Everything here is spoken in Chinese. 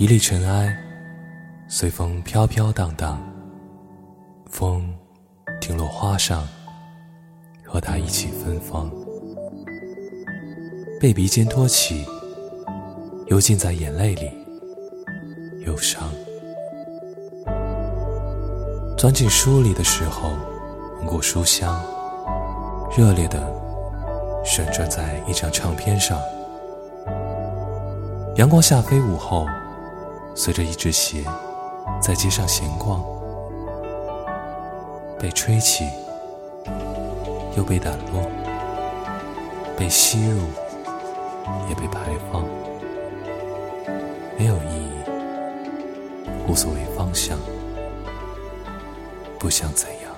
一粒尘埃，随风飘飘荡荡。风停落花上，和它一起芬芳。被鼻尖托起，又浸在眼泪里，忧伤。钻进书里的时候，闻过书香，热烈的旋转在一张唱片上。阳光下飞舞后，随着一只鞋在街上闲逛，被吹起，又被打落，被吸入，也被排放，没有意义，无所谓方向，不想怎样。